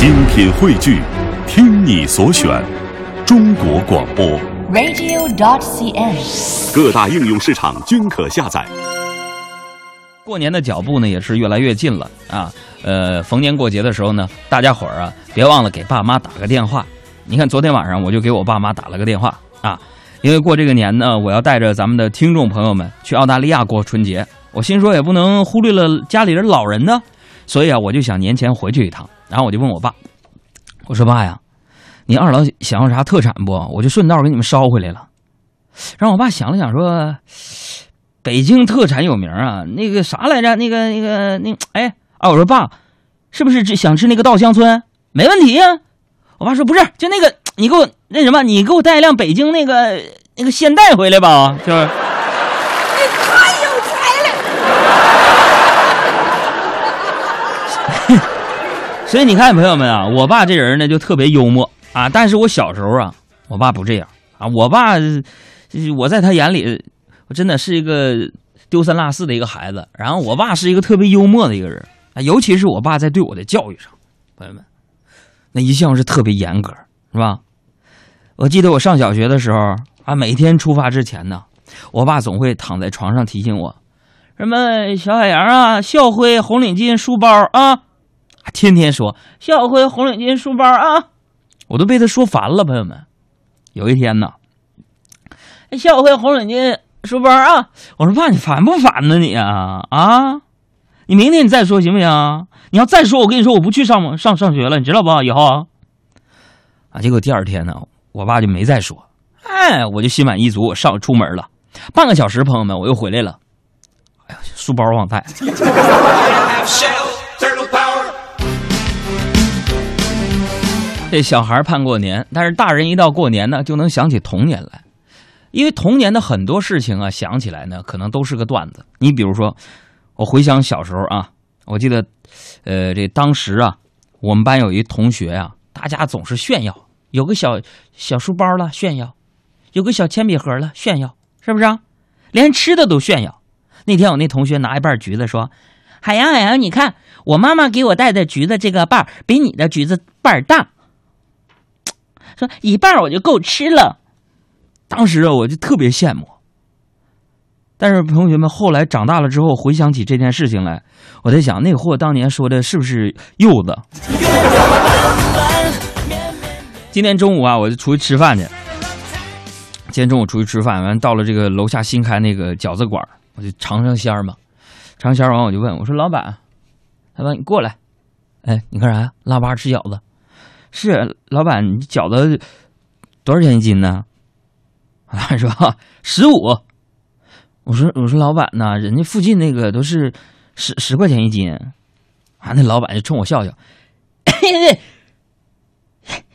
精品汇聚，听你所选，中国广播。radio.dot.cn，。各大应用市场均可下载。过年的脚步呢也是越来越近了啊。呃，逢年过节的时候呢，大家伙儿啊，别忘了给爸妈打个电话。你看，昨天晚上我就给我爸妈打了个电话啊，因为过这个年呢，我要带着咱们的听众朋友们去澳大利亚过春节。我心说也不能忽略了家里人老人呢，所以啊，我就想年前回去一趟。然后我就问我爸，我说爸呀，你二老想要啥特产不？我就顺道给你们捎回来了。然后我爸想了想说，北京特产有名啊，那个啥来着？那个那个那哎啊！我说爸，是不是只想吃那个稻香村？没问题呀、我爸说不是，就那个你给我那什么，你给我带一辆北京那个那个现代回来吧，就是。太有才了！所以你看，朋友们啊，我爸这人呢就特别幽默啊。但是我小时候啊，我爸不这样啊。我爸，我在他眼里，我真的是一个丢三落四的一个孩子。然后我爸是一个特别幽默的一个人，尤其是我爸在对我的教育上，朋友们，那一向是特别严格，是吧？我记得我上小学的时候啊，每天出发之前呢，我爸总会躺在床上提醒我，什么小海洋啊，校徽红领巾书包啊。天天说校徽红领巾书包啊，我都被他说烦了。朋友们，有一天呢，校徽红领巾书包啊，我说爸，你烦不烦呢你啊啊？你明天你再说行不行？你要再说，我跟你说我不去上上上学了，你知道不？以后啊，啊，结果第二天呢，我爸就没再说，哎，我就心满意足，我上出门了。半个小时，朋友们，我又回来了，哎呀，书包忘带。这小孩盼过年，但是大人一到过年呢，就能想起童年来，因为童年的很多事情啊，想起来呢，可能都是个段子。你比如说，我回想小时候啊，我记得，呃，这当时啊，我们班有一同学啊，大家总是炫耀，有个小小书包了炫耀，有个小铅笔盒了炫耀，是不是啊？连吃的都炫耀。那天我那同学拿一半橘子说：“海洋，海洋，你看我妈妈给我带的橘子这个瓣比你的橘子瓣大。”说一半我就够吃了。当时啊，我就特别羡慕。但是同学们后来长大了之后，回想起这件事情来，我在想，那货当年说的是不是柚子？今天中午啊，我就出去吃饭去。今天中午出去吃饭，完到了这个楼下新开那个饺子馆，我就尝尝鲜儿嘛。尝鲜儿完，我就问我说：“老板，老板你过来，哎，你干啥呀？腊八吃饺子。”是老板，你饺子多少钱一斤呢？老板说十五。我说我说老板呐，人家附近那个都是十十块钱一斤。啊，那老板就冲我笑笑，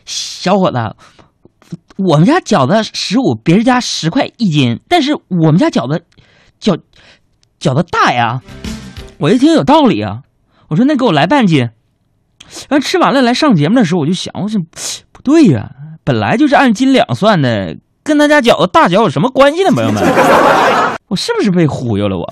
小伙子，我们家饺子十五，别人家十块一斤，但是我们家饺子饺饺子大呀。我一听有道理啊，我说那给我来半斤。然后吃完了来上节目的时候，我就想，我想不对呀、本来就是按斤两算的，跟他家饺子大小有什么关系呢？朋友们，我是不是被忽悠了我？